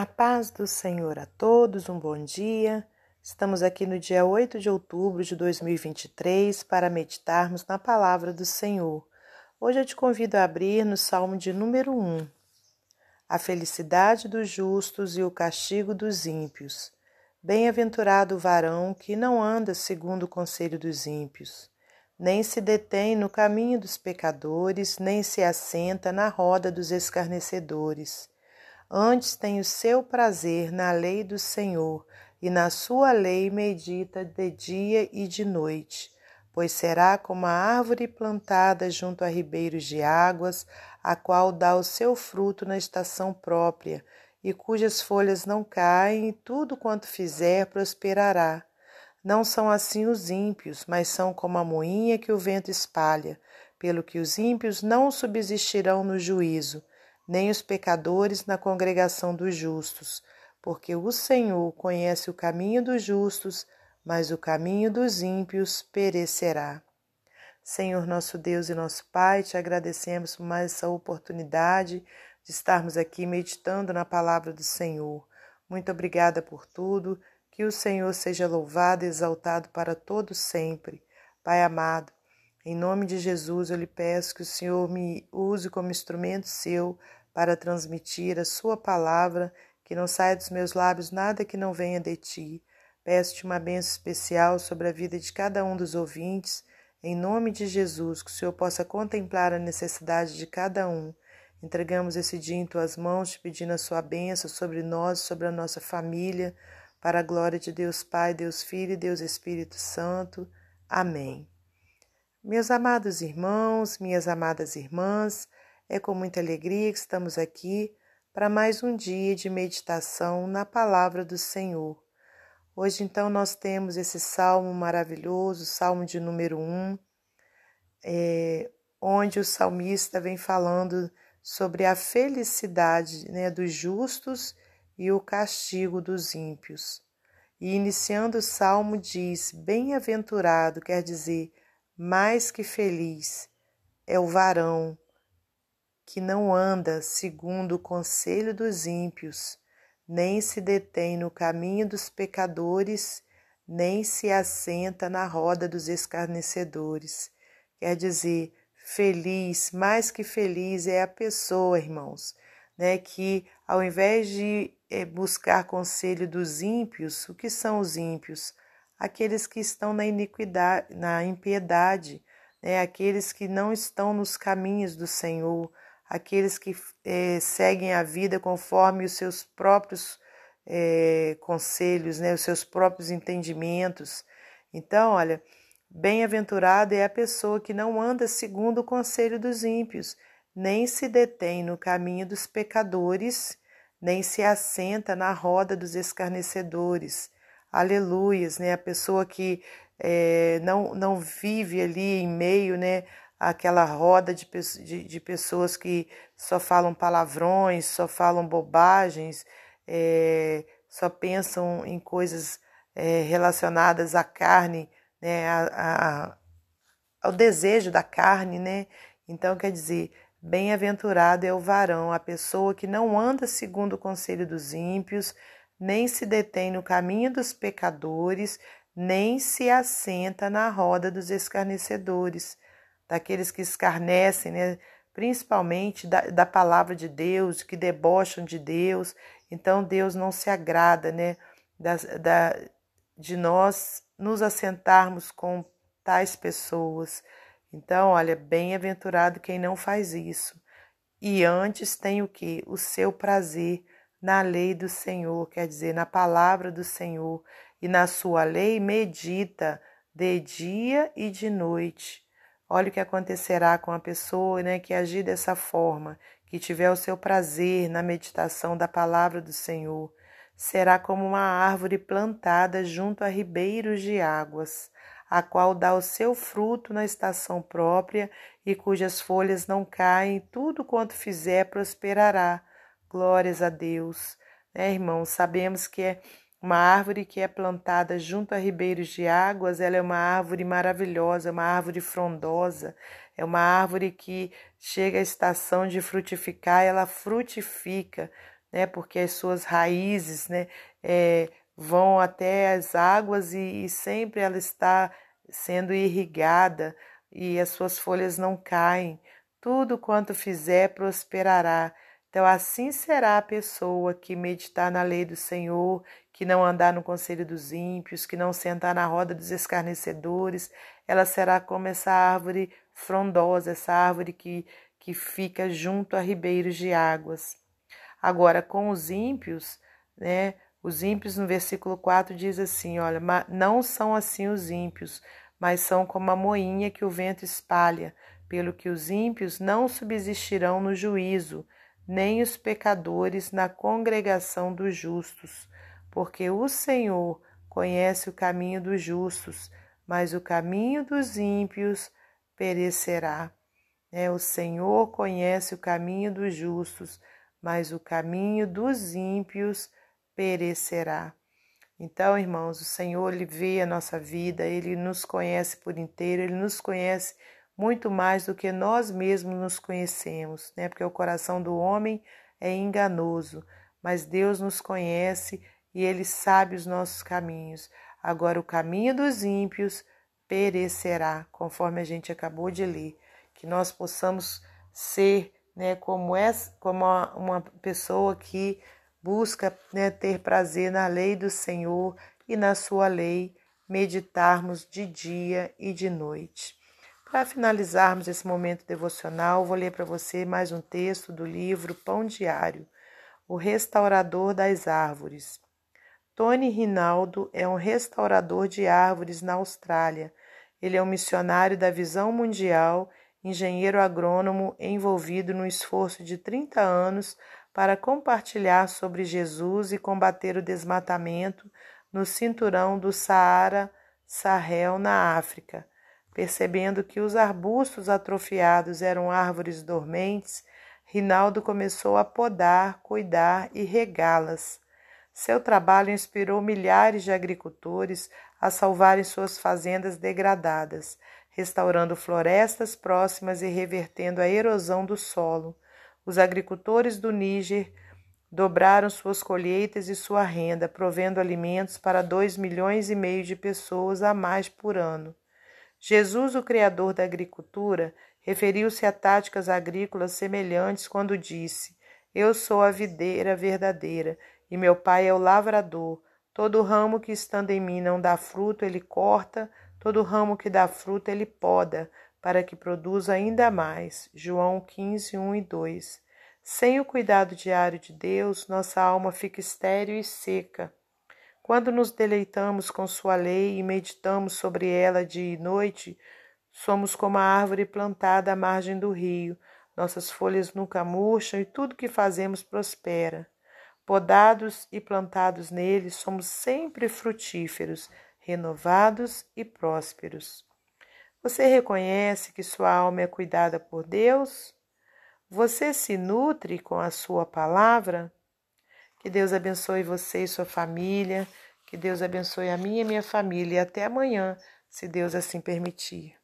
A paz do Senhor a todos, um bom dia. Estamos aqui no dia 8 de outubro de 2023 para meditarmos na palavra do Senhor. Hoje eu te convido a abrir no Salmo de número 1. A felicidade dos justos e o castigo dos ímpios. Bem-aventurado o varão que não anda segundo o conselho dos ímpios, nem se detém no caminho dos pecadores, nem se assenta na roda dos escarnecedores Antes tem o seu prazer na lei do Senhor, e na sua lei medita de dia e de noite. Pois será como a árvore plantada junto a ribeiros de águas, a qual dá o seu fruto na estação própria, e cujas folhas não caem, e tudo quanto fizer prosperará. Não são assim os ímpios, mas são como a moinha que o vento espalha, pelo que os ímpios não subsistirão no juízo nem os pecadores na congregação dos justos, porque o Senhor conhece o caminho dos justos, mas o caminho dos ímpios perecerá. Senhor nosso Deus e nosso Pai, te agradecemos por mais essa oportunidade de estarmos aqui meditando na palavra do Senhor. Muito obrigada por tudo. Que o Senhor seja louvado e exaltado para todo sempre. Pai amado, em nome de Jesus eu lhe peço que o Senhor me use como instrumento seu para transmitir a Sua palavra, que não saia dos meus lábios nada que não venha de Ti. Peço-te uma bênção especial sobre a vida de cada um dos ouvintes, em nome de Jesus, que o Senhor possa contemplar a necessidade de cada um. Entregamos esse dia em tuas mãos, te pedindo a sua bênção sobre nós, sobre a nossa família, para a glória de Deus Pai, Deus Filho e Deus Espírito Santo. Amém. Meus amados irmãos, minhas amadas irmãs, é com muita alegria que estamos aqui para mais um dia de meditação na palavra do Senhor. Hoje, então, nós temos esse salmo maravilhoso, salmo de número 1, é, onde o salmista vem falando sobre a felicidade né, dos justos e o castigo dos ímpios. E iniciando o salmo diz: Bem-aventurado, quer dizer, mais que feliz, é o varão que não anda segundo o conselho dos ímpios, nem se detém no caminho dos pecadores, nem se assenta na roda dos escarnecedores. Quer dizer, feliz, mais que feliz é a pessoa, irmãos, né, que ao invés de é, buscar conselho dos ímpios, o que são os ímpios? Aqueles que estão na iniquidade, na impiedade, né, aqueles que não estão nos caminhos do Senhor, aqueles que é, seguem a vida conforme os seus próprios é, conselhos, né, os seus próprios entendimentos. Então, olha, bem-aventurada é a pessoa que não anda segundo o conselho dos ímpios, nem se detém no caminho dos pecadores, nem se assenta na roda dos escarnecedores. Aleluias, né? A pessoa que é, não, não vive ali em meio, né? Aquela roda de, de, de, pessoas que só falam palavrões, só falam bobagens, é, só pensam em coisas é, relacionadas à carne, né, a, a, ao desejo da carne, né? Então, quer dizer, bem-aventurado é o varão, a pessoa que não anda segundo o conselho dos ímpios, nem se detém no caminho dos pecadores, nem se assenta na roda dos escarnecedores daqueles que escarnecem, né? principalmente da, da palavra de Deus, que debocham de Deus. Então Deus não se agrada né? da, da, de nós nos assentarmos com tais pessoas. Então, olha, bem-aventurado quem não faz isso. E antes tem o que? O seu prazer na lei do Senhor, quer dizer, na palavra do Senhor, e na sua lei medita de dia e de noite. Olha o que acontecerá com a pessoa né, que agir dessa forma, que tiver o seu prazer na meditação da palavra do Senhor. Será como uma árvore plantada junto a ribeiros de águas, a qual dá o seu fruto na estação própria e cujas folhas não caem, tudo quanto fizer prosperará. Glórias a Deus. Né, irmãos? Sabemos que é uma árvore que é plantada junto a ribeiros de águas, ela é uma árvore maravilhosa, uma árvore frondosa, é uma árvore que chega à estação de frutificar, ela frutifica, né? Porque as suas raízes, né? É, vão até as águas e, e sempre ela está sendo irrigada e as suas folhas não caem. Tudo quanto fizer prosperará. Então, assim será a pessoa que meditar na lei do Senhor, que não andar no conselho dos ímpios, que não sentar na roda dos escarnecedores. Ela será como essa árvore frondosa, essa árvore que, que fica junto a ribeiros de águas. Agora, com os ímpios, né? Os ímpios, no versículo 4, diz assim: Olha, não são assim os ímpios, mas são como a moinha que o vento espalha, pelo que os ímpios não subsistirão no juízo, nem os pecadores na congregação dos justos, porque o Senhor conhece o caminho dos justos, mas o caminho dos ímpios perecerá. É, o Senhor conhece o caminho dos justos, mas o caminho dos ímpios perecerá. Então, irmãos, o Senhor ele vê a nossa vida, ele nos conhece por inteiro, ele nos conhece muito mais do que nós mesmos nos conhecemos, né? Porque o coração do homem é enganoso, mas Deus nos conhece e ele sabe os nossos caminhos. Agora, o caminho dos ímpios perecerá, conforme a gente acabou de ler. Que nós possamos ser né, como, é, como uma pessoa que busca né, ter prazer na lei do Senhor e na sua lei, meditarmos de dia e de noite. Para finalizarmos esse momento devocional, vou ler para você mais um texto do livro Pão Diário, O Restaurador das Árvores. Tony Rinaldo é um restaurador de árvores na Austrália. Ele é um missionário da visão mundial, engenheiro agrônomo envolvido no esforço de 30 anos para compartilhar sobre Jesus e combater o desmatamento no cinturão do Saara Sahel na África. Percebendo que os arbustos atrofiados eram árvores dormentes, Rinaldo começou a podar, cuidar e regá-las. Seu trabalho inspirou milhares de agricultores a salvarem suas fazendas degradadas, restaurando florestas próximas e revertendo a erosão do solo. Os agricultores do Níger dobraram suas colheitas e sua renda, provendo alimentos para dois milhões e meio de pessoas a mais por ano. Jesus, o Criador da agricultura, referiu-se a táticas agrícolas semelhantes quando disse: Eu sou a videira verdadeira e meu pai é o lavrador. Todo ramo que estando em mim não dá fruto, ele corta, todo ramo que dá fruto, ele poda, para que produza ainda mais. João 15, 1 e 2. Sem o cuidado diário de Deus, nossa alma fica estéril e seca. Quando nos deleitamos com Sua lei e meditamos sobre ela dia e noite, somos como a árvore plantada à margem do rio. Nossas folhas nunca murcham e tudo que fazemos prospera. Podados e plantados nele, somos sempre frutíferos, renovados e prósperos. Você reconhece que sua alma é cuidada por Deus? Você se nutre com a sua palavra? Que Deus abençoe você e sua família. Que Deus abençoe a minha e minha família. E até amanhã, se Deus assim permitir.